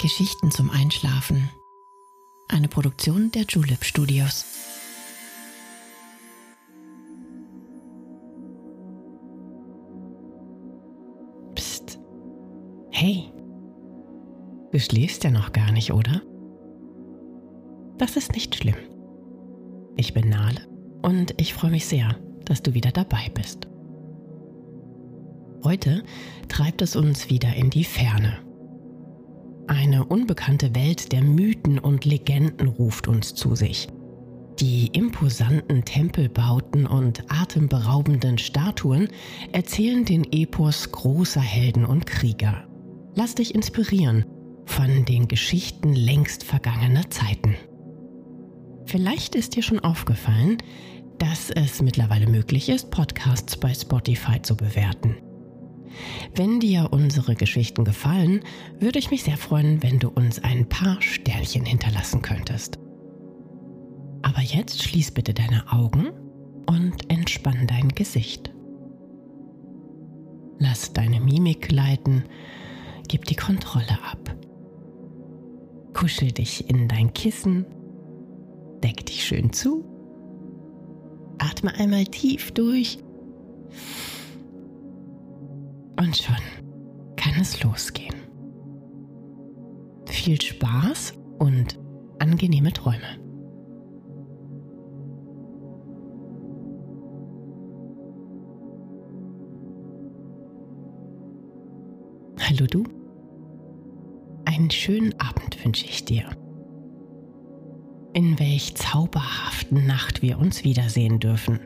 Geschichten zum Einschlafen. Eine Produktion der Julep Studios. Psst. Hey. Du schläfst ja noch gar nicht, oder? Das ist nicht schlimm. Ich bin Nale und ich freue mich sehr, dass du wieder dabei bist. Heute treibt es uns wieder in die Ferne. Eine unbekannte Welt der Mythen und Legenden ruft uns zu sich. Die imposanten Tempelbauten und atemberaubenden Statuen erzählen den Epos großer Helden und Krieger. Lass dich inspirieren von den Geschichten längst vergangener Zeiten. Vielleicht ist dir schon aufgefallen, dass es mittlerweile möglich ist, Podcasts bei Spotify zu bewerten. Wenn dir unsere Geschichten gefallen, würde ich mich sehr freuen, wenn du uns ein paar Sternchen hinterlassen könntest. Aber jetzt schließ bitte deine Augen und entspann dein Gesicht. Lass deine Mimik leiten, gib die Kontrolle ab. Kuschel dich in dein Kissen, deck dich schön zu, atme einmal tief durch und schon kann es losgehen. Viel Spaß und angenehme Träume. Hallo du. Einen schönen Abend wünsche ich dir. In welch zauberhaften Nacht wir uns wiedersehen dürfen.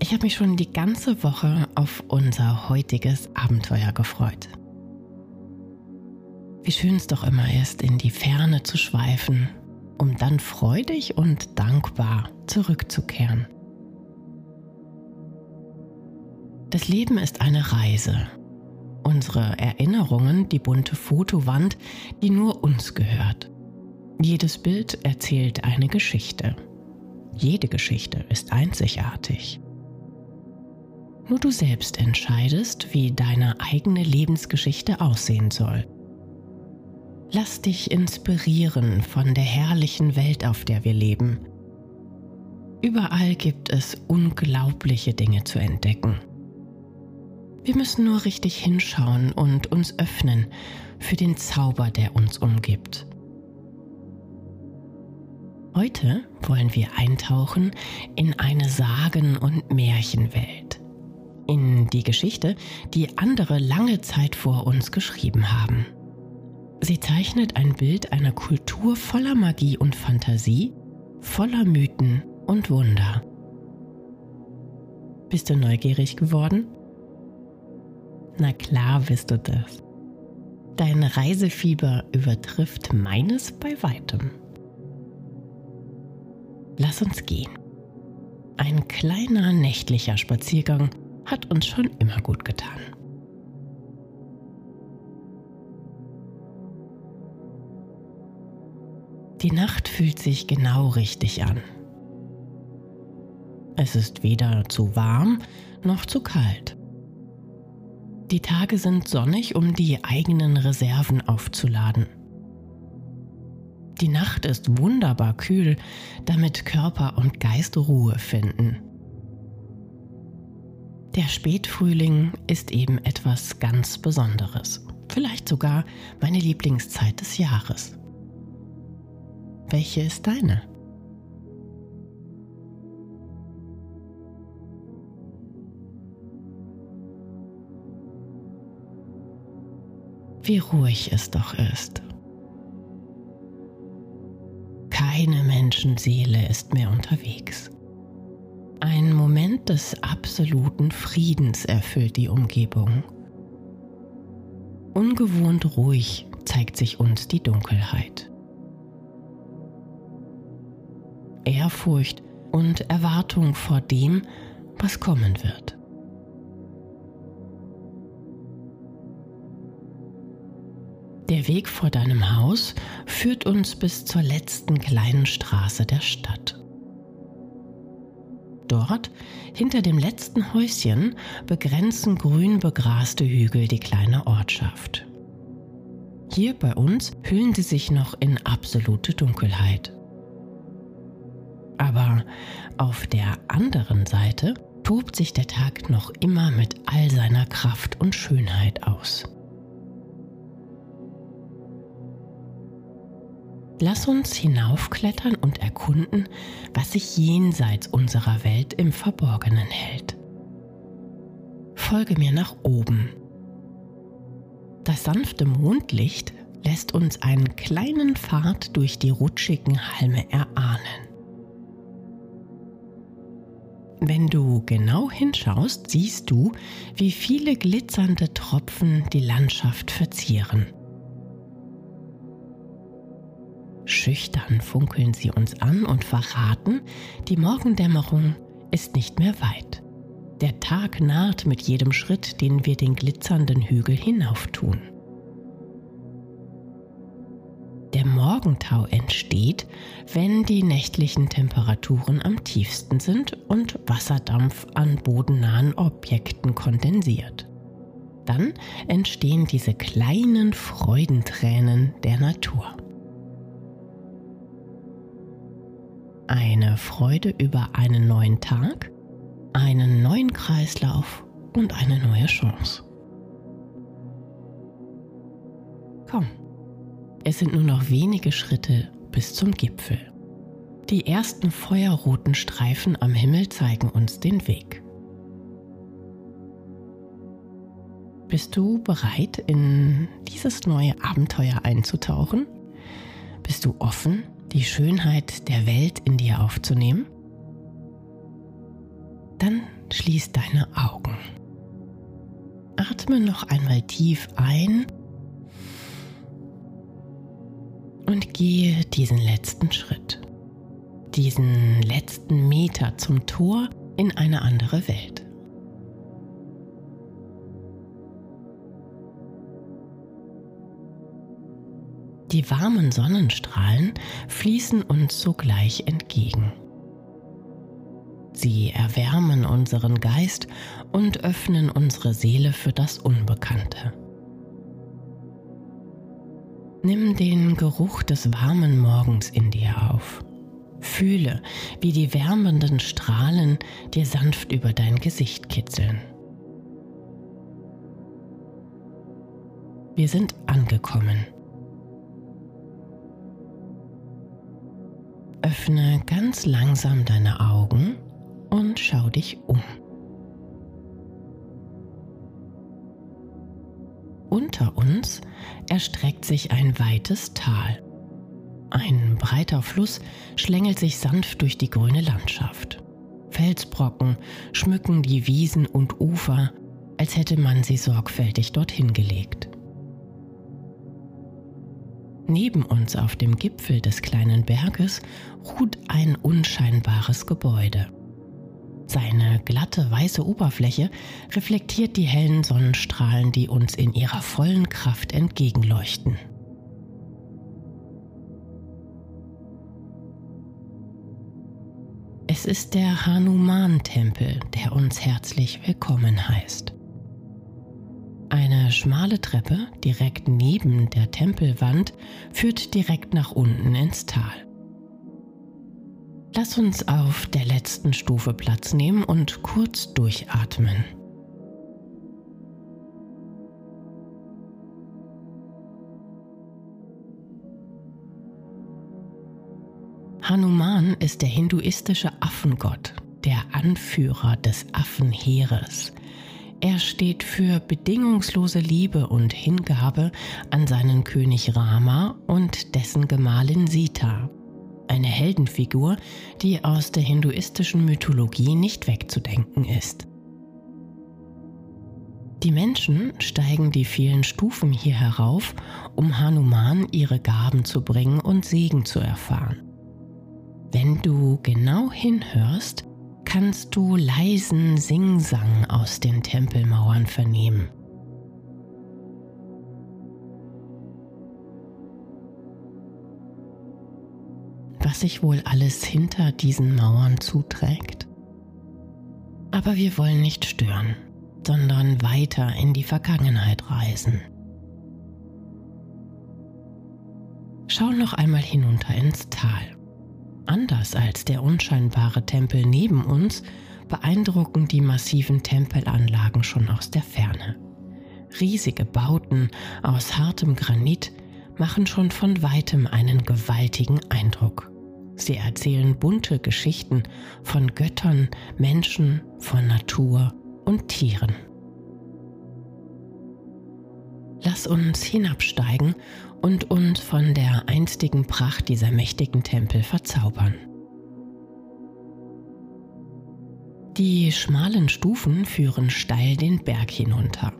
Ich habe mich schon die ganze Woche auf unser heutiges Abenteuer gefreut. Wie schön es doch immer ist, in die Ferne zu schweifen, um dann freudig und dankbar zurückzukehren. Das Leben ist eine Reise. Unsere Erinnerungen die bunte Fotowand, die nur uns gehört. Jedes Bild erzählt eine Geschichte. Jede Geschichte ist einzigartig. Nur du selbst entscheidest, wie deine eigene Lebensgeschichte aussehen soll. Lass dich inspirieren von der herrlichen Welt, auf der wir leben. Überall gibt es unglaubliche Dinge zu entdecken. Wir müssen nur richtig hinschauen und uns öffnen für den Zauber, der uns umgibt. Heute wollen wir eintauchen in eine Sagen- und Märchenwelt in die Geschichte, die andere lange Zeit vor uns geschrieben haben. Sie zeichnet ein Bild einer Kultur voller Magie und Fantasie, voller Mythen und Wunder. Bist du neugierig geworden? Na klar bist du das. Dein Reisefieber übertrifft meines bei weitem. Lass uns gehen. Ein kleiner nächtlicher Spaziergang hat uns schon immer gut getan. Die Nacht fühlt sich genau richtig an. Es ist weder zu warm noch zu kalt. Die Tage sind sonnig, um die eigenen Reserven aufzuladen. Die Nacht ist wunderbar kühl, damit Körper und Geist Ruhe finden. Der Spätfrühling ist eben etwas ganz Besonderes. Vielleicht sogar meine Lieblingszeit des Jahres. Welche ist deine? Wie ruhig es doch ist. Keine Menschenseele ist mehr unterwegs. Ein Moment des absoluten Friedens erfüllt die Umgebung. Ungewohnt ruhig zeigt sich uns die Dunkelheit. Ehrfurcht und Erwartung vor dem, was kommen wird. Der Weg vor deinem Haus führt uns bis zur letzten kleinen Straße der Stadt. Dort, hinter dem letzten Häuschen, begrenzen grün begraste Hügel die kleine Ortschaft. Hier bei uns hüllen sie sich noch in absolute Dunkelheit. Aber auf der anderen Seite tobt sich der Tag noch immer mit all seiner Kraft und Schönheit aus. Lass uns hinaufklettern und erkunden, was sich jenseits unserer Welt im Verborgenen hält. Folge mir nach oben. Das sanfte Mondlicht lässt uns einen kleinen Pfad durch die rutschigen Halme erahnen. Wenn du genau hinschaust, siehst du, wie viele glitzernde Tropfen die Landschaft verzieren. Schüchtern funkeln sie uns an und verraten, die Morgendämmerung ist nicht mehr weit. Der Tag naht mit jedem Schritt, den wir den glitzernden Hügel hinauftun. Der Morgentau entsteht, wenn die nächtlichen Temperaturen am tiefsten sind und Wasserdampf an bodennahen Objekten kondensiert. Dann entstehen diese kleinen Freudentränen der Natur. Eine Freude über einen neuen Tag, einen neuen Kreislauf und eine neue Chance. Komm, es sind nur noch wenige Schritte bis zum Gipfel. Die ersten feuerroten Streifen am Himmel zeigen uns den Weg. Bist du bereit, in dieses neue Abenteuer einzutauchen? Bist du offen die Schönheit der Welt in dir aufzunehmen? Dann schließ deine Augen. Atme noch einmal tief ein und gehe diesen letzten Schritt, diesen letzten Meter zum Tor in eine andere Welt. Die warmen Sonnenstrahlen fließen uns sogleich entgegen. Sie erwärmen unseren Geist und öffnen unsere Seele für das Unbekannte. Nimm den Geruch des warmen Morgens in dir auf. Fühle, wie die wärmenden Strahlen dir sanft über dein Gesicht kitzeln. Wir sind angekommen. Öffne ganz langsam deine Augen und schau dich um. Unter uns erstreckt sich ein weites Tal. Ein breiter Fluss schlängelt sich sanft durch die grüne Landschaft. Felsbrocken schmücken die Wiesen und Ufer, als hätte man sie sorgfältig dorthin gelegt. Neben uns auf dem Gipfel des kleinen Berges ruht ein unscheinbares Gebäude. Seine glatte weiße Oberfläche reflektiert die hellen Sonnenstrahlen, die uns in ihrer vollen Kraft entgegenleuchten. Es ist der Hanuman-Tempel, der uns herzlich willkommen heißt. Eine schmale Treppe direkt neben der Tempelwand führt direkt nach unten ins Tal. Lass uns auf der letzten Stufe Platz nehmen und kurz durchatmen. Hanuman ist der hinduistische Affengott, der Anführer des Affenheeres. Er steht für bedingungslose Liebe und Hingabe an seinen König Rama und dessen Gemahlin Sita. Eine Heldenfigur, die aus der hinduistischen Mythologie nicht wegzudenken ist. Die Menschen steigen die vielen Stufen hier herauf, um Hanuman ihre Gaben zu bringen und Segen zu erfahren. Wenn du genau hinhörst, kannst du leisen Singsang aus den Tempelmauern vernehmen. Was sich wohl alles hinter diesen Mauern zuträgt? Aber wir wollen nicht stören, sondern weiter in die Vergangenheit reisen. Schau noch einmal hinunter ins Tal. Anders als der unscheinbare Tempel neben uns beeindrucken die massiven Tempelanlagen schon aus der Ferne. Riesige Bauten aus hartem Granit machen schon von weitem einen gewaltigen Eindruck. Sie erzählen bunte Geschichten von Göttern, Menschen, von Natur und Tieren. Lass uns hinabsteigen und uns von der einstigen Pracht dieser mächtigen Tempel verzaubern. Die schmalen Stufen führen steil den Berg hinunter.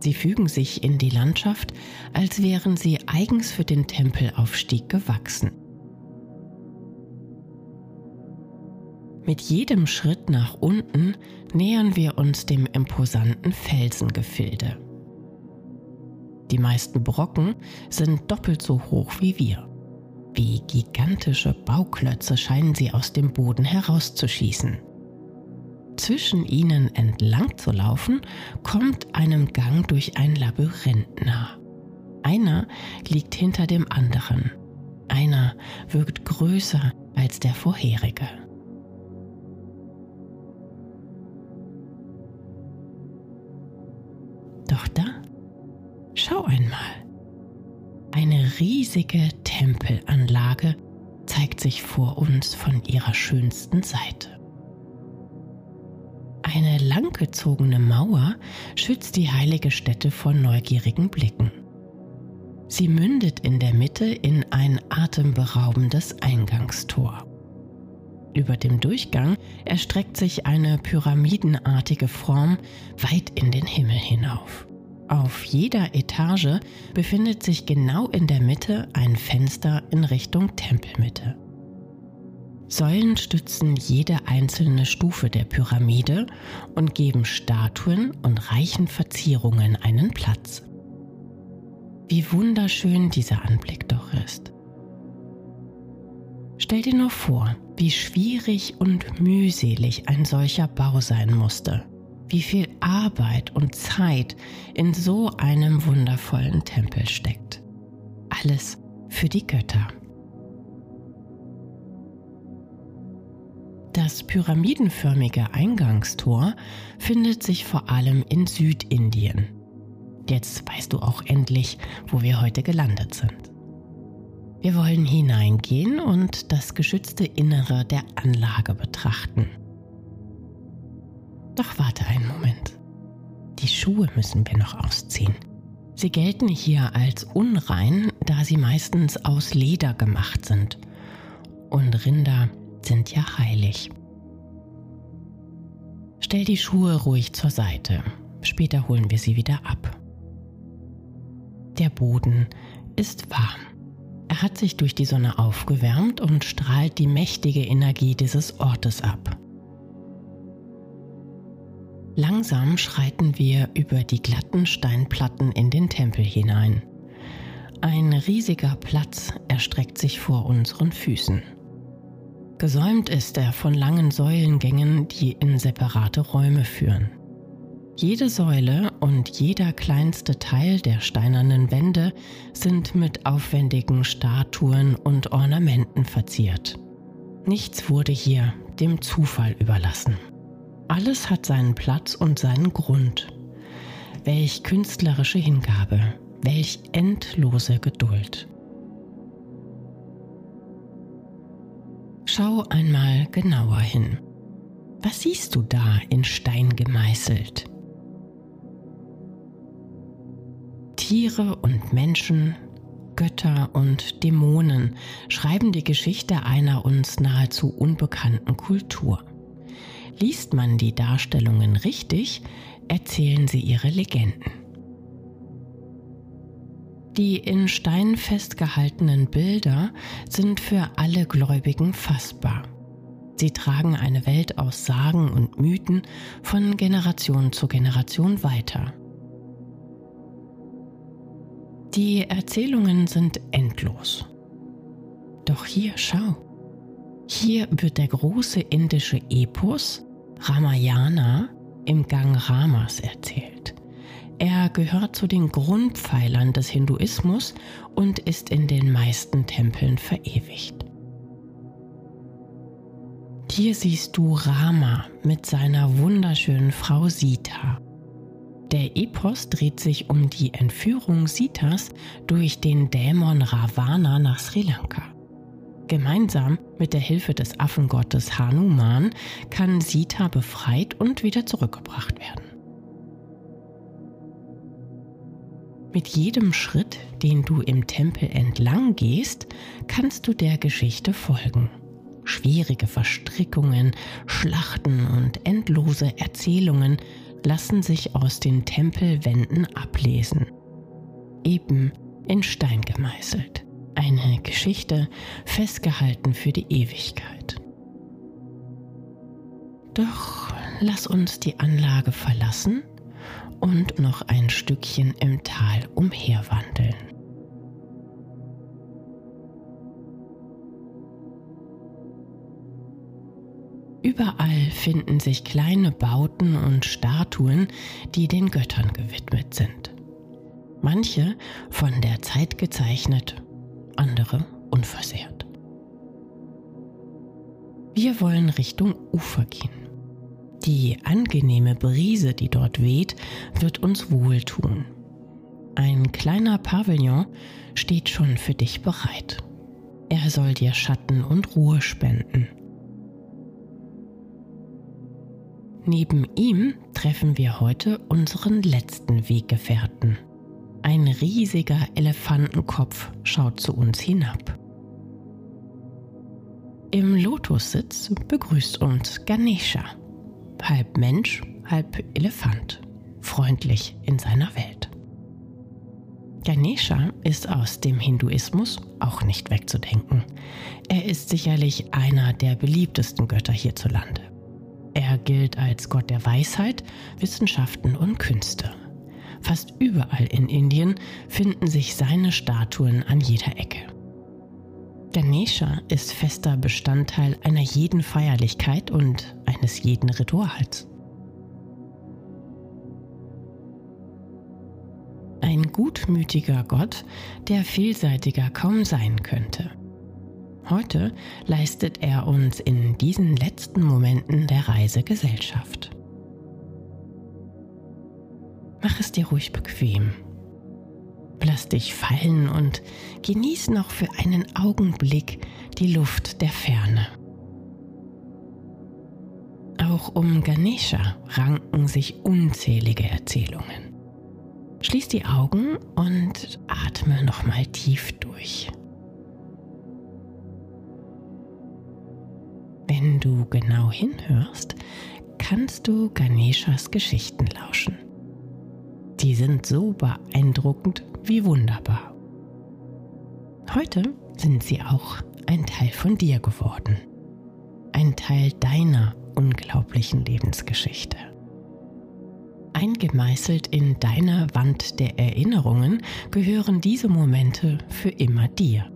Sie fügen sich in die Landschaft, als wären sie eigens für den Tempelaufstieg gewachsen. Mit jedem Schritt nach unten nähern wir uns dem imposanten Felsengefilde. Die meisten Brocken sind doppelt so hoch wie wir. Wie gigantische Bauklötze scheinen sie aus dem Boden herauszuschießen. Zwischen ihnen entlang zu laufen, kommt einem Gang durch ein Labyrinth nah. Einer liegt hinter dem anderen. Einer wirkt größer als der vorherige. Doch da Schau einmal. Eine riesige Tempelanlage zeigt sich vor uns von ihrer schönsten Seite. Eine langgezogene Mauer schützt die heilige Stätte vor neugierigen Blicken. Sie mündet in der Mitte in ein atemberaubendes Eingangstor. Über dem Durchgang erstreckt sich eine pyramidenartige Form weit in den Himmel hinauf. Auf jeder Etage befindet sich genau in der Mitte ein Fenster in Richtung Tempelmitte. Säulen stützen jede einzelne Stufe der Pyramide und geben Statuen und reichen Verzierungen einen Platz. Wie wunderschön dieser Anblick doch ist. Stell dir nur vor, wie schwierig und mühselig ein solcher Bau sein musste wie viel Arbeit und Zeit in so einem wundervollen Tempel steckt. Alles für die Götter. Das pyramidenförmige Eingangstor findet sich vor allem in Südindien. Jetzt weißt du auch endlich, wo wir heute gelandet sind. Wir wollen hineingehen und das geschützte Innere der Anlage betrachten. Doch warte einen Moment. Die Schuhe müssen wir noch ausziehen. Sie gelten hier als unrein, da sie meistens aus Leder gemacht sind. Und Rinder sind ja heilig. Stell die Schuhe ruhig zur Seite. Später holen wir sie wieder ab. Der Boden ist warm. Er hat sich durch die Sonne aufgewärmt und strahlt die mächtige Energie dieses Ortes ab. Langsam schreiten wir über die glatten Steinplatten in den Tempel hinein. Ein riesiger Platz erstreckt sich vor unseren Füßen. Gesäumt ist er von langen Säulengängen, die in separate Räume führen. Jede Säule und jeder kleinste Teil der steinernen Wände sind mit aufwendigen Statuen und Ornamenten verziert. Nichts wurde hier dem Zufall überlassen. Alles hat seinen Platz und seinen Grund. Welch künstlerische Hingabe, welch endlose Geduld. Schau einmal genauer hin. Was siehst du da in Stein gemeißelt? Tiere und Menschen, Götter und Dämonen schreiben die Geschichte einer uns nahezu unbekannten Kultur. Liest man die Darstellungen richtig, erzählen sie ihre Legenden. Die in Stein festgehaltenen Bilder sind für alle Gläubigen fassbar. Sie tragen eine Welt aus Sagen und Mythen von Generation zu Generation weiter. Die Erzählungen sind endlos. Doch hier schau. Hier wird der große indische Epos Ramayana im Gang Ramas erzählt. Er gehört zu den Grundpfeilern des Hinduismus und ist in den meisten Tempeln verewigt. Hier siehst du Rama mit seiner wunderschönen Frau Sita. Der Epos dreht sich um die Entführung Sitas durch den Dämon Ravana nach Sri Lanka. Gemeinsam mit der Hilfe des Affengottes Hanuman kann Sita befreit und wieder zurückgebracht werden. Mit jedem Schritt, den du im Tempel entlang gehst, kannst du der Geschichte folgen. Schwierige Verstrickungen, Schlachten und endlose Erzählungen lassen sich aus den Tempelwänden ablesen. Eben in Stein gemeißelt. Eine Geschichte festgehalten für die Ewigkeit. Doch lass uns die Anlage verlassen und noch ein Stückchen im Tal umherwandeln. Überall finden sich kleine Bauten und Statuen, die den Göttern gewidmet sind. Manche von der Zeit gezeichnet, andere unversehrt. Wir wollen Richtung Ufer gehen. Die angenehme Brise, die dort weht, wird uns wohltun. Ein kleiner Pavillon steht schon für dich bereit. Er soll dir Schatten und Ruhe spenden. Neben ihm treffen wir heute unseren letzten Weggefährten. Ein riesiger Elefantenkopf schaut zu uns hinab. Im Lotussitz begrüßt uns Ganesha, halb Mensch, halb Elefant, freundlich in seiner Welt. Ganesha ist aus dem Hinduismus auch nicht wegzudenken. Er ist sicherlich einer der beliebtesten Götter hierzulande. Er gilt als Gott der Weisheit, Wissenschaften und Künste. Fast überall in Indien finden sich seine Statuen an jeder Ecke. Ganesha ist fester Bestandteil einer jeden Feierlichkeit und eines jeden Rituals. Ein gutmütiger Gott, der vielseitiger kaum sein könnte. Heute leistet er uns in diesen letzten Momenten der Reise Gesellschaft. Mach es dir ruhig bequem. Lass dich fallen und genieß noch für einen Augenblick die Luft der Ferne. Auch um Ganesha ranken sich unzählige Erzählungen. Schließ die Augen und atme nochmal tief durch. Wenn du genau hinhörst, kannst du Ganeshas Geschichten lauschen. Die sind so beeindruckend wie wunderbar. Heute sind sie auch ein Teil von dir geworden. Ein Teil deiner unglaublichen Lebensgeschichte. Eingemeißelt in deiner Wand der Erinnerungen gehören diese Momente für immer dir.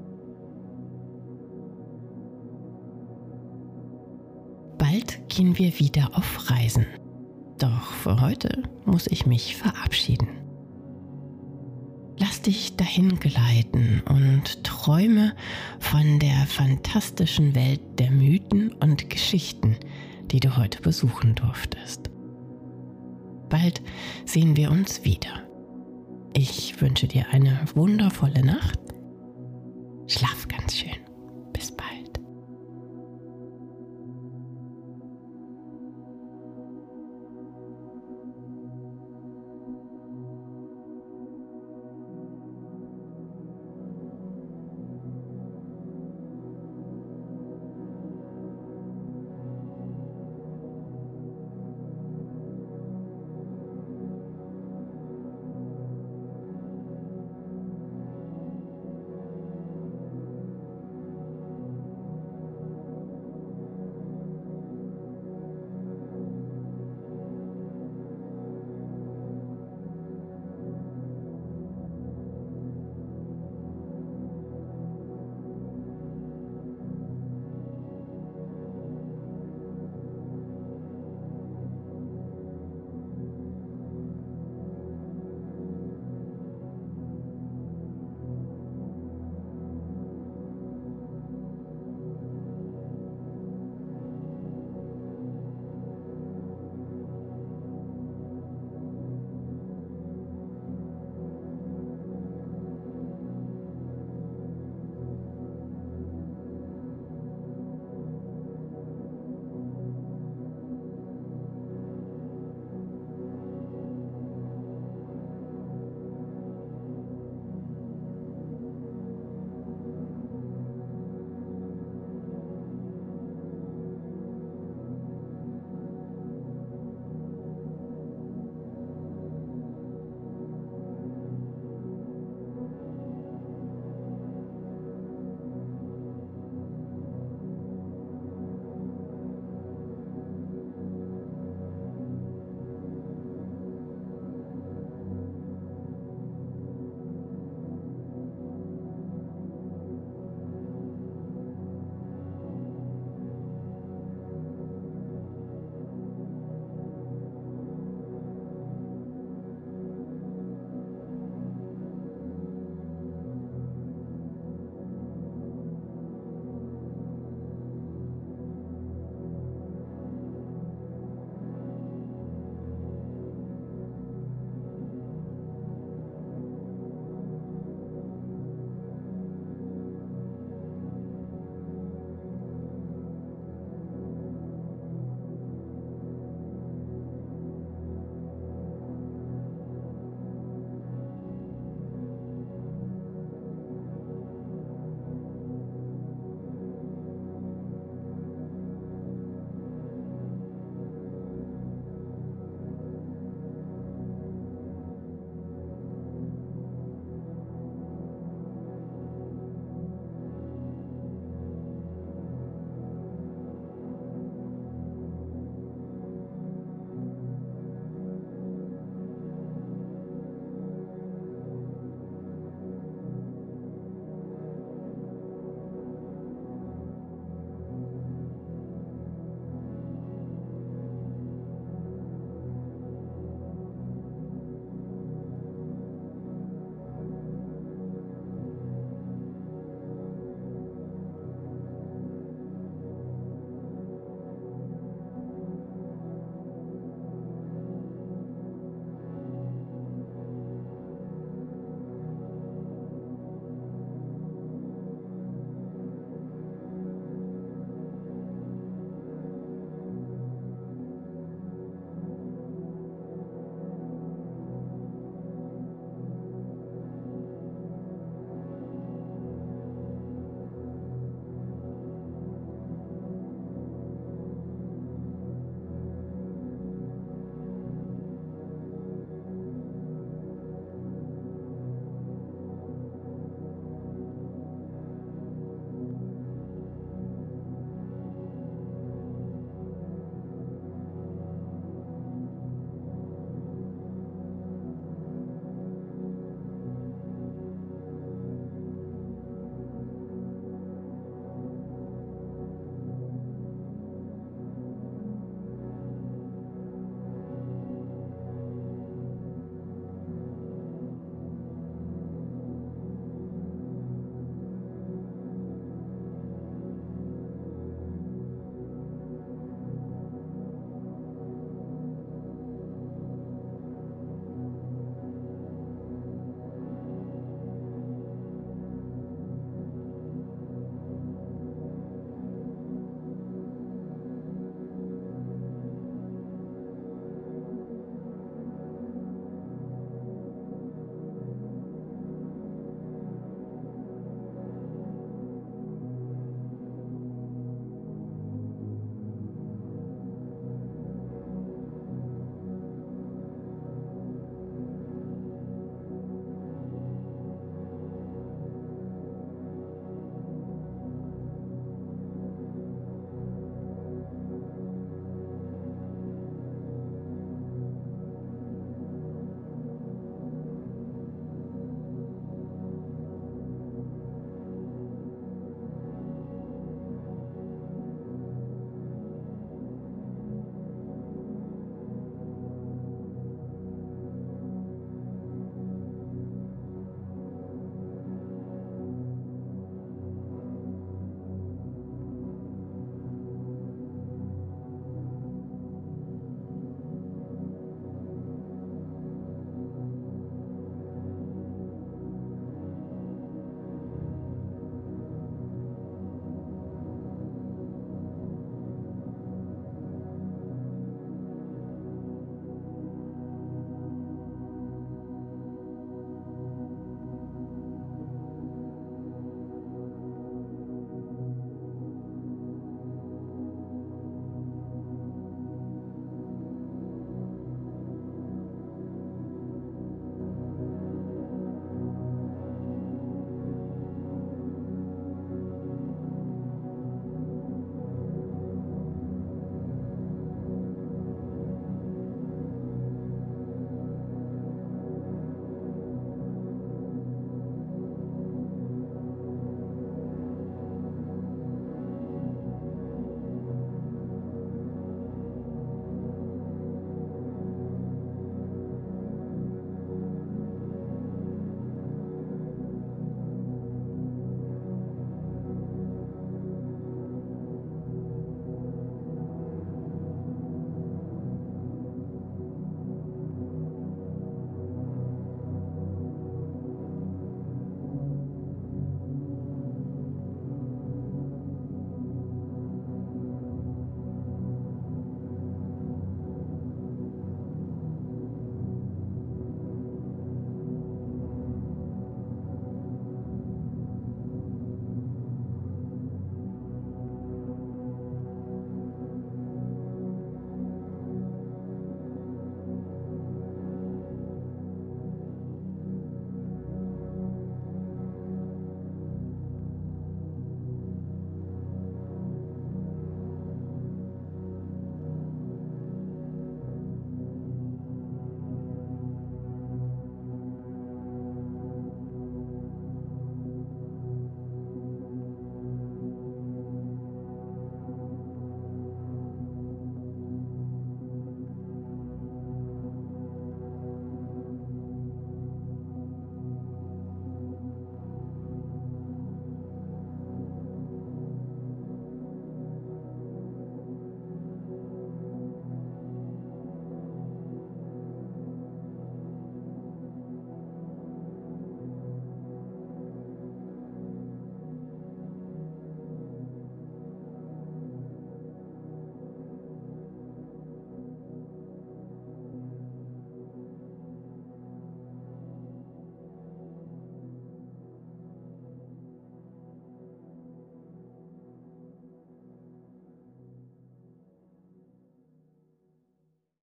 Bald gehen wir wieder auf Reisen. Doch für heute muss ich mich verabschieden. Lass dich dahin gleiten und träume von der fantastischen Welt der Mythen und Geschichten, die du heute besuchen durftest. Bald sehen wir uns wieder. Ich wünsche dir eine wundervolle Nacht. Schlaf ganz schön.